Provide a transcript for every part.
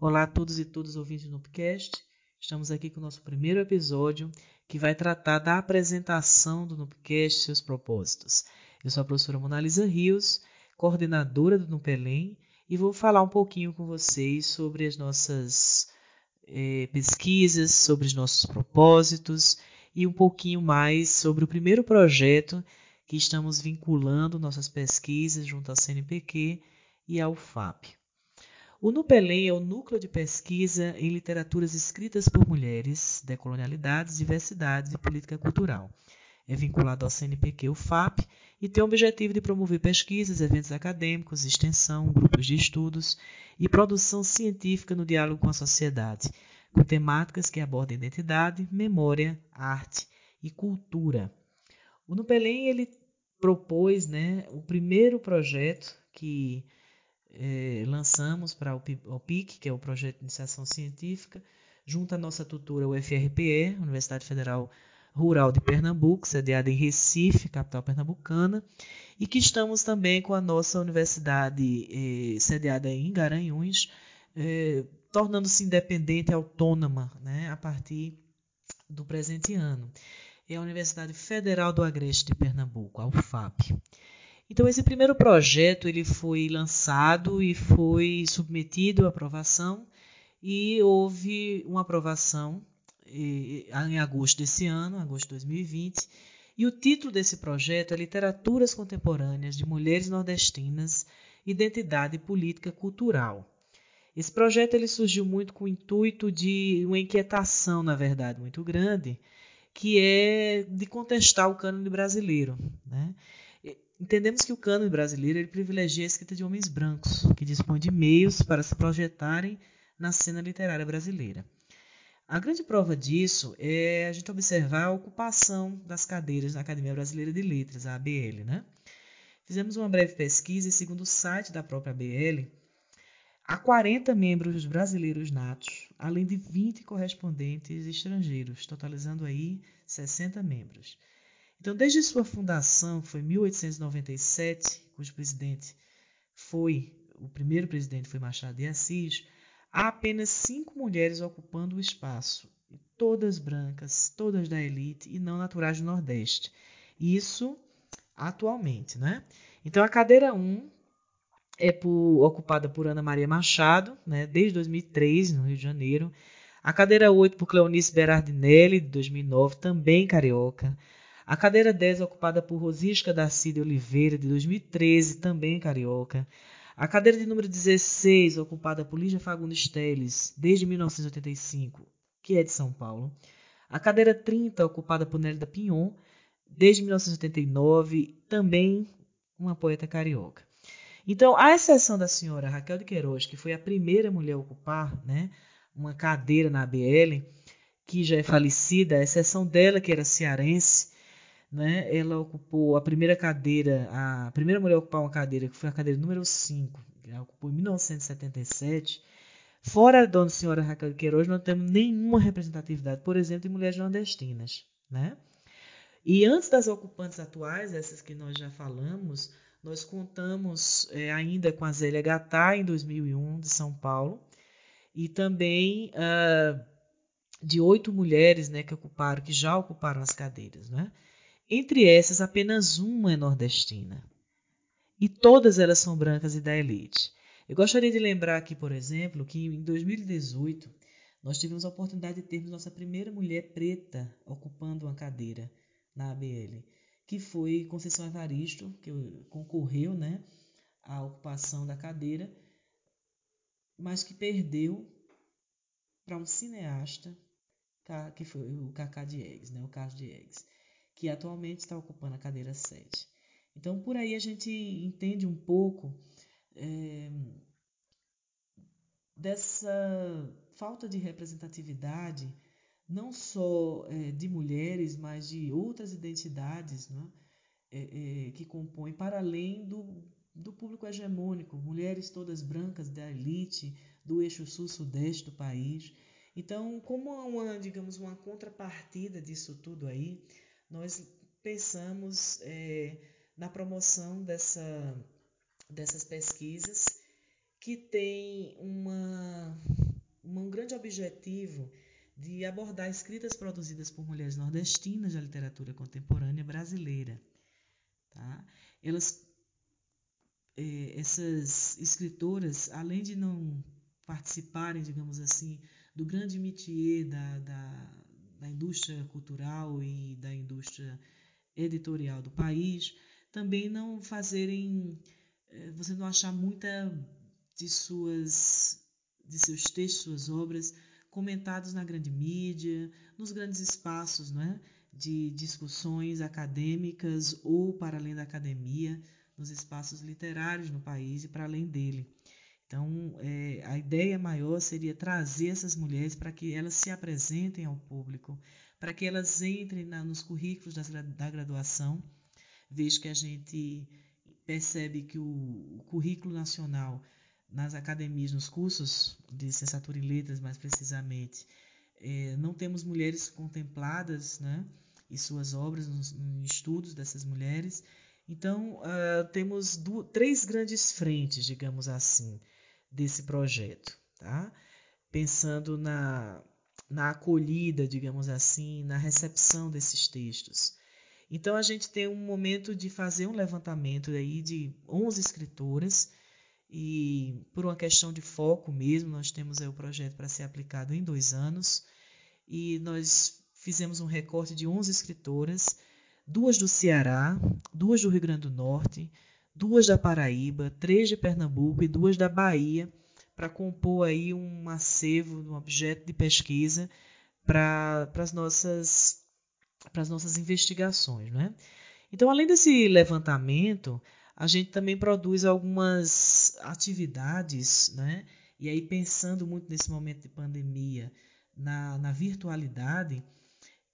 Olá a todos e todas ouvintes do Nupcast. Estamos aqui com o nosso primeiro episódio, que vai tratar da apresentação do Nupcast e seus propósitos. Eu sou a professora Monalisa Rios, coordenadora do Nupelém, e vou falar um pouquinho com vocês sobre as nossas eh, pesquisas, sobre os nossos propósitos e um pouquinho mais sobre o primeiro projeto que estamos vinculando nossas pesquisas junto ao CNPq e ao FAP. O NUPELEM é o Núcleo de Pesquisa em Literaturas Escritas por Mulheres, Decolonialidades, Diversidades e Política Cultural. É vinculado ao CNPq, o FAP, e tem o objetivo de promover pesquisas, eventos acadêmicos, extensão, grupos de estudos e produção científica no diálogo com a sociedade, com temáticas que abordam identidade, memória, arte e cultura. O NUPELEM ele propôs né, o primeiro projeto que é, lançamos para o PIC, que é o Projeto de Iniciação Científica, junto à nossa tutora UFRPE, Universidade Federal Rural de Pernambuco, sediada em Recife, capital pernambucana, e que estamos também com a nossa universidade eh, sediada em Garanhuns, eh, tornando-se independente e autônoma né, a partir do presente ano. É a Universidade Federal do Agreste de Pernambuco, a UFAP. Então esse primeiro projeto ele foi lançado e foi submetido à aprovação e houve uma aprovação em agosto desse ano, agosto de 2020. E o título desse projeto é Literaturas Contemporâneas de Mulheres Nordestinas, Identidade Política Cultural. Esse projeto ele surgiu muito com o intuito de uma inquietação, na verdade, muito grande, que é de contestar o cânone brasileiro. Né? Entendemos que o cânone brasileiro privilegia a escrita de homens brancos, que dispõem de meios para se projetarem na cena literária brasileira. A grande prova disso é a gente observar a ocupação das cadeiras na Academia Brasileira de Letras, a ABL. Né? Fizemos uma breve pesquisa e, segundo o site da própria ABL, há 40 membros brasileiros natos, além de 20 correspondentes estrangeiros, totalizando aí 60 membros. Então, desde sua fundação, foi em 1897, cujo presidente foi, o primeiro presidente foi Machado de Assis, há apenas cinco mulheres ocupando o espaço, todas brancas, todas da elite e não naturais do Nordeste. Isso atualmente, né? Então, a cadeira 1 é por, ocupada por Ana Maria Machado, né, desde 2003, no Rio de Janeiro. A cadeira 8 por Cleonice Berardinelli, de 2009, também carioca. A cadeira 10 é ocupada por Rosisca da Cida Oliveira, de 2013, também carioca. A cadeira de número 16, ocupada por Lígia Fagundes Teles, desde 1985, que é de São Paulo. A cadeira 30, ocupada por Nélida Pinhon, desde 1989, também uma poeta carioca. Então, à exceção da senhora Raquel de Queiroz, que foi a primeira mulher a ocupar né, uma cadeira na ABL, que já é falecida, à exceção dela, que era cearense, né? Ela ocupou a primeira cadeira, a primeira mulher a ocupar uma cadeira, que foi a cadeira número 5, que ela ocupou em 1977. Fora a dona senhora Raquel Queiroz, não temos nenhuma representatividade, por exemplo, de mulheres nordestinas, né? E antes das ocupantes atuais, essas que nós já falamos, nós contamos é, ainda com a Zélia Gatá, em 2001, de São Paulo, e também uh, de oito mulheres né, que ocuparam, que já ocuparam as cadeiras. Né? Entre essas, apenas uma é nordestina. E todas elas são brancas e da elite. Eu gostaria de lembrar aqui, por exemplo, que em 2018 nós tivemos a oportunidade de termos nossa primeira mulher preta ocupando uma cadeira na ABL, que foi Conceição Evaristo, que concorreu né, à ocupação da cadeira, mas que perdeu para um cineasta, que foi o Cacá Diegues, né, o Carlos Diegues que atualmente está ocupando a cadeira 7. Então, por aí a gente entende um pouco é, dessa falta de representatividade, não só é, de mulheres, mas de outras identidades né, é, que compõem, para além do, do público hegemônico, mulheres todas brancas da elite, do eixo sul-sudeste do país. Então, como uma, digamos, uma contrapartida disso tudo aí, nós pensamos é, na promoção dessa, dessas pesquisas que tem uma, objetivo de abordar escritas produzidas por mulheres nordestinas da literatura contemporânea brasileira. Tá? Elas, é, essas escritoras, além de não participarem, digamos assim, do grande métier da, da, da indústria cultural e da indústria editorial do país, também não fazerem, é, você não achar muita de suas de seus textos, suas obras comentados na grande mídia, nos grandes espaços é, de discussões acadêmicas ou para além da academia, nos espaços literários no país e para além dele. Então, é, a ideia maior seria trazer essas mulheres para que elas se apresentem ao público, para que elas entrem na, nos currículos das, da graduação, vez que a gente percebe que o, o currículo nacional nas academias, nos cursos de licenciatura em letras, mais precisamente, é, não temos mulheres contempladas, né? E suas obras, nos, nos estudos dessas mulheres. Então, uh, temos três grandes frentes, digamos assim, desse projeto, tá? Pensando na, na acolhida, digamos assim, na recepção desses textos. Então, a gente tem um momento de fazer um levantamento aí de 11 escritoras e por uma questão de foco mesmo, nós temos o projeto para ser aplicado em dois anos e nós fizemos um recorte de 11 escritoras, duas do Ceará, duas do Rio Grande do Norte, duas da Paraíba, três de Pernambuco e duas da Bahia, para compor aí um acervo, um objeto de pesquisa para as nossas, para as nossas investigações. Né? Então, além desse levantamento, a gente também produz algumas atividades, né? E aí, pensando muito nesse momento de pandemia, na, na virtualidade,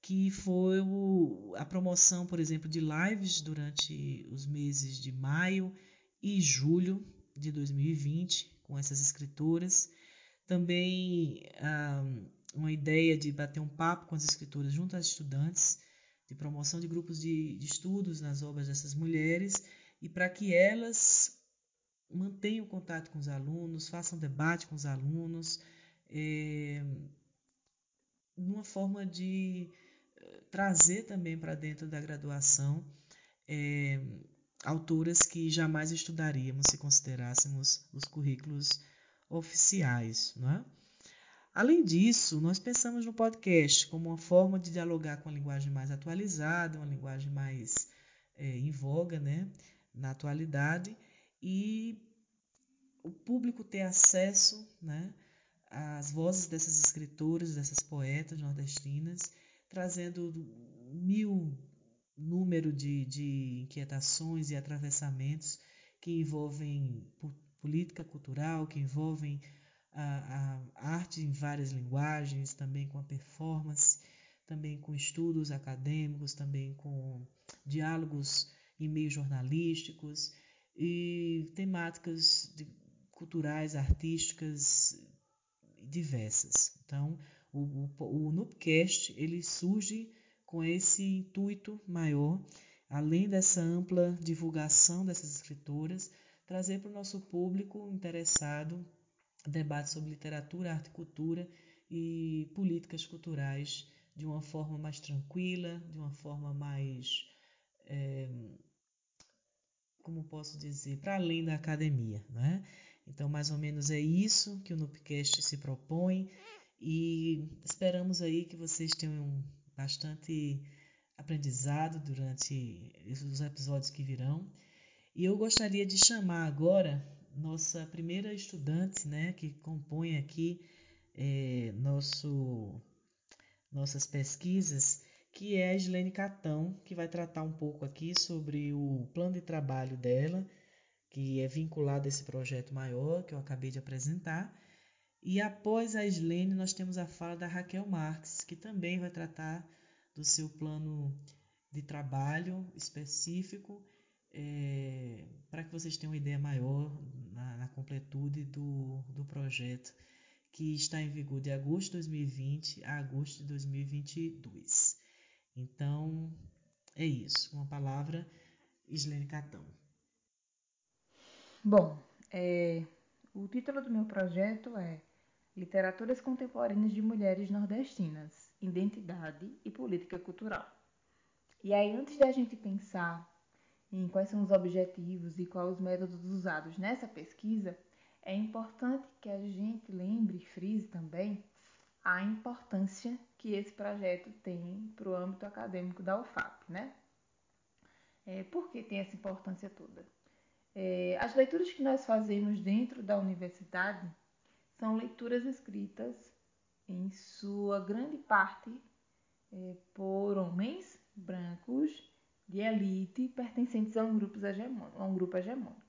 que foi o, a promoção, por exemplo, de lives durante os meses de maio e julho de 2020, com essas escritoras. Também uma ideia de bater um papo com as escritoras junto às estudantes, de promoção de grupos de, de estudos nas obras dessas mulheres e para que elas mantenham contato com os alunos, façam debate com os alunos, é, numa forma de trazer também para dentro da graduação é, autoras que jamais estudaríamos se considerássemos os currículos oficiais. Não é? Além disso, nós pensamos no podcast como uma forma de dialogar com a linguagem mais atualizada, uma linguagem mais é, em voga, né? na atualidade e o público ter acesso né, às vozes dessas escritoras, dessas poetas nordestinas, trazendo mil número de, de inquietações e atravessamentos que envolvem política cultural, que envolvem a, a arte em várias linguagens, também com a performance, também com estudos acadêmicos, também com diálogos em meios jornalísticos e temáticas de, culturais, artísticas diversas. Então, o, o, o Nupcast ele surge com esse intuito maior, além dessa ampla divulgação dessas escritoras, trazer para o nosso público interessado debates sobre literatura, arte e cultura e políticas culturais de uma forma mais tranquila, de uma forma mais é, como posso dizer, para além da academia. Né? Então, mais ou menos é isso que o Nupcast se propõe e esperamos aí que vocês tenham bastante aprendizado durante os episódios que virão. E eu gostaria de chamar agora nossa primeira estudante, né, que compõe aqui é, nosso, nossas pesquisas, que é a Islene Catão, que vai tratar um pouco aqui sobre o plano de trabalho dela, que é vinculado a esse projeto maior que eu acabei de apresentar. E após a Islene, nós temos a fala da Raquel Marques, que também vai tratar do seu plano de trabalho específico, é, para que vocês tenham uma ideia maior na, na completude do, do projeto, que está em vigor de agosto de 2020 a agosto de 2022. Então, é isso. Uma palavra, Islene Catão. Bom, é, o título do meu projeto é Literaturas Contemporâneas de Mulheres Nordestinas, Identidade e Política Cultural. E aí, antes da gente pensar em quais são os objetivos e quais os métodos usados nessa pesquisa, é importante que a gente lembre e frise também a importância que esse projeto tem para o âmbito acadêmico da UFAP, né? É, por que tem essa importância toda? É, as leituras que nós fazemos dentro da universidade são leituras escritas, em sua grande parte, é, por homens brancos de elite pertencentes a um grupo hegemônico. Um grupo hegemônico.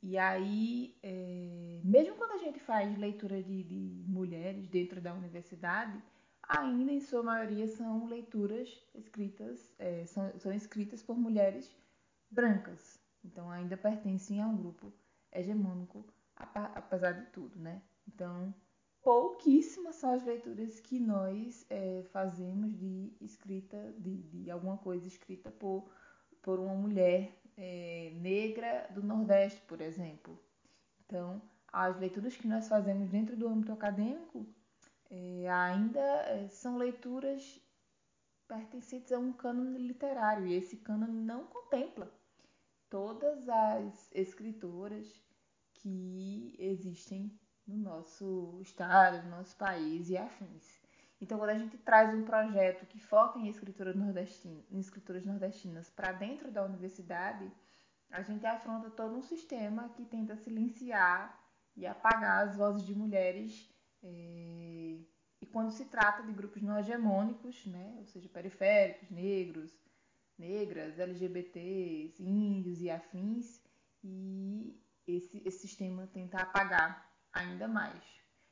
E aí, é, mesmo quando a gente faz leitura de, de mulheres dentro da universidade, ainda em sua maioria são leituras escritas, é, são, são escritas por mulheres brancas. Então ainda pertencem a um grupo hegemônico, apesar de tudo, né? Então, pouquíssimas são as leituras que nós é, fazemos de escrita, de, de, alguma coisa escrita por, por uma mulher é, negra do Nordeste, por exemplo. Então, as leituras que nós fazemos dentro do âmbito acadêmico é, ainda é, são leituras pertencentes a um cânone literário, e esse cânone não contempla todas as escritoras que existem no nosso estado, no nosso país e afins. Então, quando a gente traz um projeto que foca em escrituras nordestinas, em escrituras nordestinas para dentro da universidade, a gente afronta todo um sistema que tenta silenciar e apagar as vozes de mulheres. É... E quando se trata de grupos não hegemônicos, né, ou seja, periféricos, negros, negras, LGBTs, índios e afins, e esse, esse sistema tenta apagar ainda mais.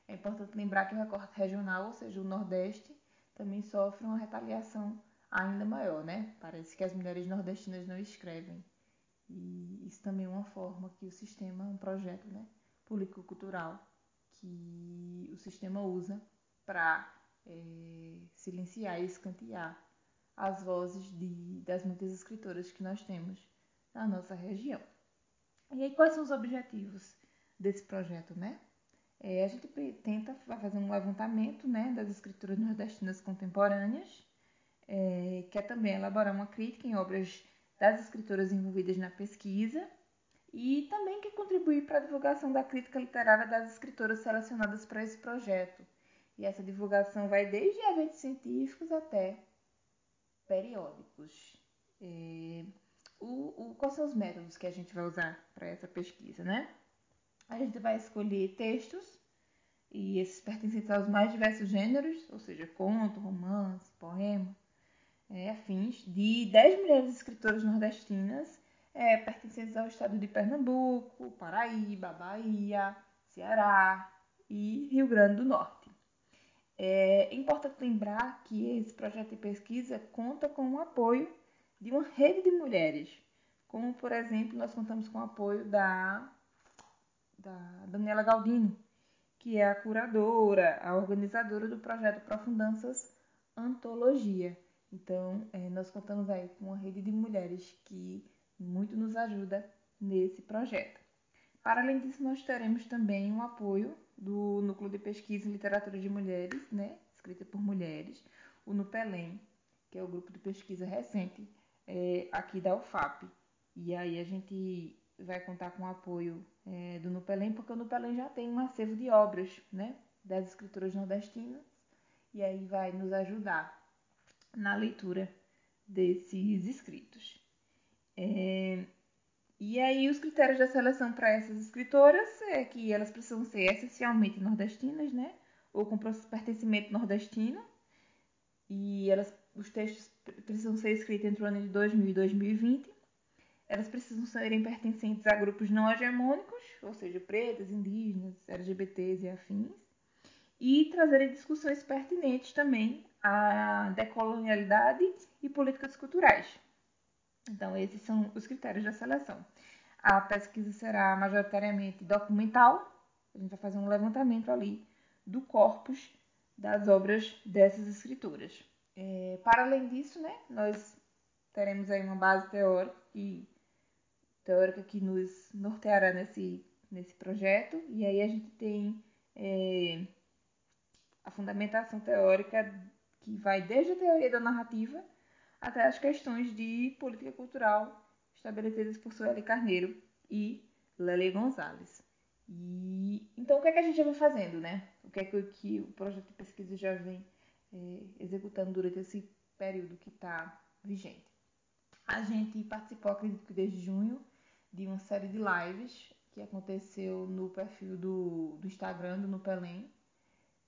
É importante lembrar que o recorte regional, ou seja, o Nordeste, também sofre uma retaliação ainda maior, né? Parece que as mulheres nordestinas não escrevem. E isso também é uma forma que o sistema, um projeto né, político-cultural, que o sistema usa para é, silenciar e escantear as vozes de, das muitas escritoras que nós temos na nossa região. E aí, quais são os objetivos desse projeto, né? É, a gente tenta fazer um levantamento né, das escrituras nordestinas contemporâneas, é, quer também elaborar uma crítica em obras das escritoras envolvidas na pesquisa e também quer contribuir para a divulgação da crítica literária das escritoras selecionadas para esse projeto. E essa divulgação vai desde eventos científicos até periódicos. É, o, o, quais são os métodos que a gente vai usar para essa pesquisa, né? A gente vai escolher textos, e esses pertencentes aos mais diversos gêneros, ou seja, conto, romance, poema, é, afins, de 10 mulheres escritoras nordestinas é, pertencentes ao estado de Pernambuco, Paraíba, Bahia, Ceará e Rio Grande do Norte. É importante lembrar que esse projeto de pesquisa conta com o apoio de uma rede de mulheres, como, por exemplo, nós contamos com o apoio da da Daniela Galdino, que é a curadora, a organizadora do projeto Profundanças Antologia. Então, é, nós contamos aí com uma rede de mulheres que muito nos ajuda nesse projeto. Para além disso, nós teremos também um apoio do Núcleo de Pesquisa em Literatura de Mulheres, né, escrita por mulheres, o NUPELEM, que é o grupo de pesquisa recente é, aqui da UFAP. E aí a gente vai contar com o apoio é, do Nupelém, porque o Nupelém já tem um acervo de obras né, das escrituras nordestinas, e aí vai nos ajudar na leitura desses escritos. É, e aí os critérios da seleção para essas escritoras é que elas precisam ser essencialmente nordestinas, né? Ou com pertencimento nordestino. E elas, os textos precisam ser escritos entre o ano de 2000 e 2020 elas precisam serem pertencentes a grupos não hegemônicos, ou seja, pretas, indígenas, LGBTs e afins, e trazerem discussões pertinentes também à decolonialidade e políticas culturais. Então, esses são os critérios da seleção. A pesquisa será majoritariamente documental, a gente vai fazer um levantamento ali do corpus das obras dessas escritoras. É, para além disso, né, nós teremos aí uma base teórica e teórica que nos norteará nesse, nesse projeto. E aí a gente tem é, a fundamentação teórica que vai desde a teoria da narrativa até as questões de política cultural estabelecidas por Sueli Carneiro e Lele Gonzalez. E, então, o que é que a gente já vem fazendo, né? O que é que, que o projeto de pesquisa já vem é, executando durante esse período que está vigente? A gente participou, acredito que desde junho, de uma série de lives que aconteceu no perfil do, do Instagram do Nupelém.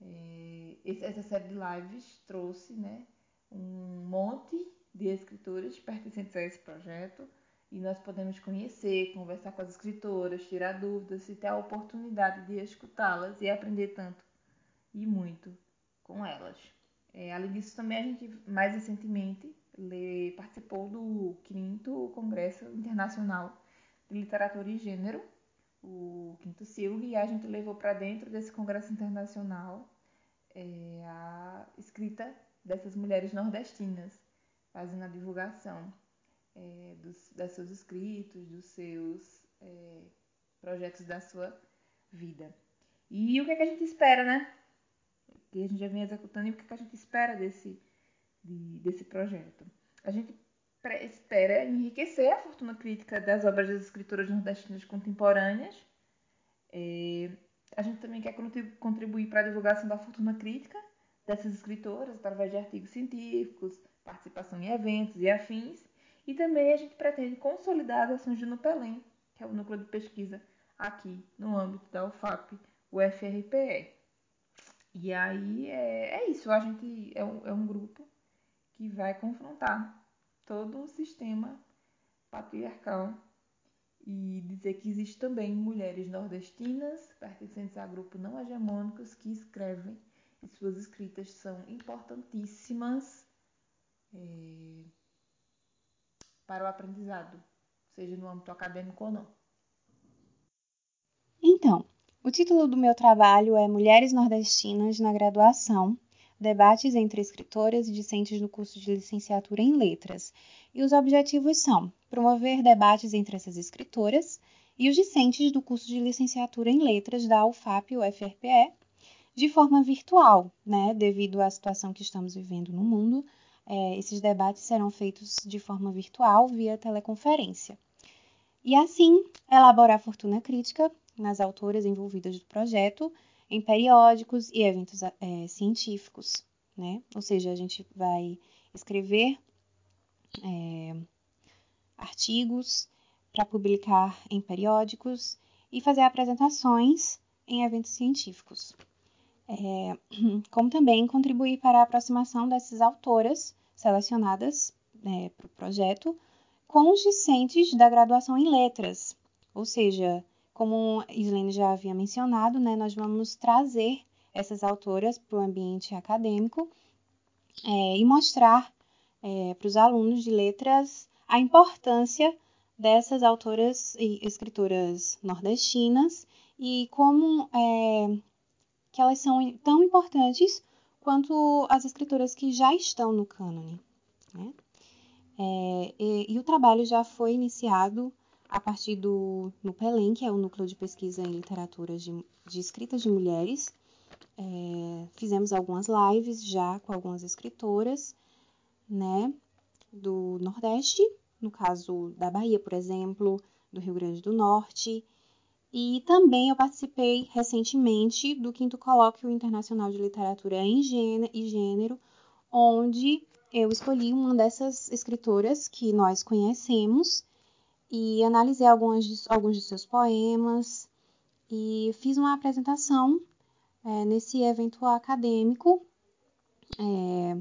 É, essa série de lives trouxe né, um monte de escritores pertencentes a esse projeto e nós podemos conhecer, conversar com as escritoras, tirar dúvidas e ter a oportunidade de escutá-las e aprender tanto e muito com elas. É, além disso, também a gente, mais recentemente, lê, participou do 5 Congresso Internacional de Literatura e Gênero, o quinto SILG, e a gente levou para dentro desse congresso internacional é, a escrita dessas mulheres nordestinas, fazendo a divulgação é, dos, dos seus escritos, dos seus é, projetos da sua vida. E o que, é que a gente espera, né? Que a gente já vem executando e o que, a gente espera desse, de, desse projeto. A gente espera enriquecer a fortuna crítica das obras das escritoras nordestinas contemporâneas. É, a gente também quer contribuir para a divulgação da fortuna crítica dessas escritoras através de artigos científicos, participação em eventos e afins. E também a gente pretende consolidar as ações do Nupelém, que é o núcleo de pesquisa aqui no âmbito da UFAP, o FRPE. E aí é, é isso, a gente é um, é um grupo que vai confrontar todo o sistema patriarcal e dizer que existe também mulheres nordestinas pertencentes a grupos não hegemônicos que escrevem e suas escritas são importantíssimas é, para o aprendizado, seja no âmbito acadêmico ou não. Então, o título do meu trabalho é Mulheres Nordestinas na Graduação debates entre escritoras e discentes do curso de licenciatura em letras. E os objetivos são promover debates entre essas escritoras e os discentes do curso de licenciatura em letras da UFAP e UFRPE de forma virtual, né? Devido à situação que estamos vivendo no mundo, é, esses debates serão feitos de forma virtual via teleconferência. E assim, elaborar fortuna crítica nas autoras envolvidas do projeto em periódicos e eventos é, científicos, né? Ou seja, a gente vai escrever é, artigos para publicar em periódicos e fazer apresentações em eventos científicos. É, como também contribuir para a aproximação dessas autoras selecionadas é, para o projeto com os discentes da graduação em letras, ou seja, como Islene já havia mencionado, né, nós vamos trazer essas autoras para o ambiente acadêmico é, e mostrar é, para os alunos de letras a importância dessas autoras e escritoras nordestinas e como é, que elas são tão importantes quanto as escritoras que já estão no cânone. Né? É, e, e, o trabalho já foi iniciado a partir do NUPELEM, que é o Núcleo de Pesquisa em Literatura de, de de Mulheres. É, fizemos algumas lives já com algumas escritoras, né, do Nordeste, no caso da Bahia, por exemplo, do Rio Grande do Norte. E também eu participei recentemente do quinto colóquio internacional de literatura em gênero, e gênero, onde eu escolhi uma dessas escritoras que nós conhecemos e analisei alguns, alguns de seus poemas e fiz uma apresentação é, nesse evento acadêmico, é,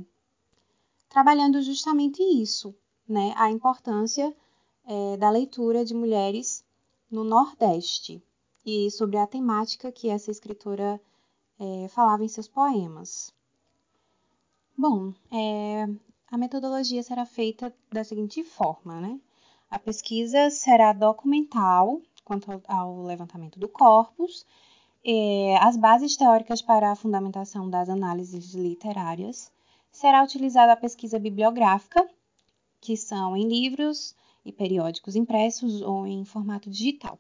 trabalhando justamente isso, né, a importância é, da leitura de mulheres no Nordeste e sobre a temática que essa escritora é, falava em seus poemas. Bom, é, a metodologia será feita da seguinte forma, né? A pesquisa será documental quanto ao levantamento do corpus, é, as bases teóricas para a fundamentação das análises literárias, será utilizada a pesquisa bibliográfica, que são em livros e periódicos impressos ou em formato digital.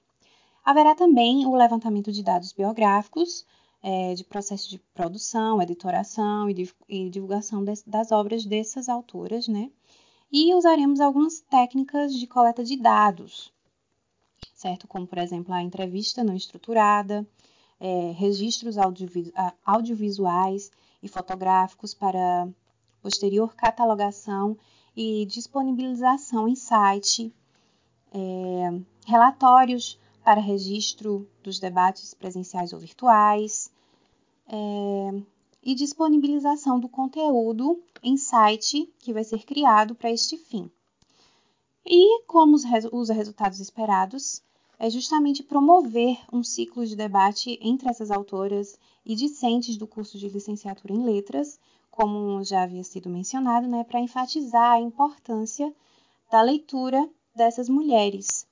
Haverá também o levantamento de dados biográficos, é, de processo de produção, editoração e, divulgação das obras dessas autoras, né? E usaremos algumas técnicas de coleta de dados, certo? Como, por exemplo, a entrevista não estruturada, é, registros audiovis audiovisuais e fotográficos para posterior catalogação e disponibilização em site, é, relatórios para registro dos debates presenciais ou virtuais, é, e disponibilização do conteúdo em site que vai ser criado para este fim. E como os, os resultados esperados, é justamente promover um ciclo de debate entre essas autoras e discentes do curso de licenciatura em letras, como já havia sido mencionado, né, para enfatizar a importância da leitura dessas mulheres,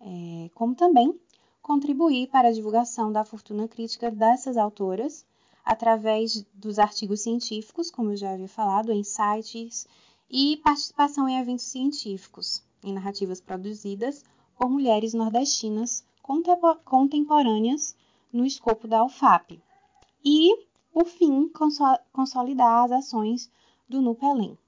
é, como também contribuir para a divulgação da fortuna crítica dessas autoras através dos artigos científicos, como eu já havia falado, em sites e participação em eventos científicos, em narrativas produzidas por mulheres nordestinas contemporâneas no escopo da UFAP. E, por fim, consolidar as ações do NUPELEM.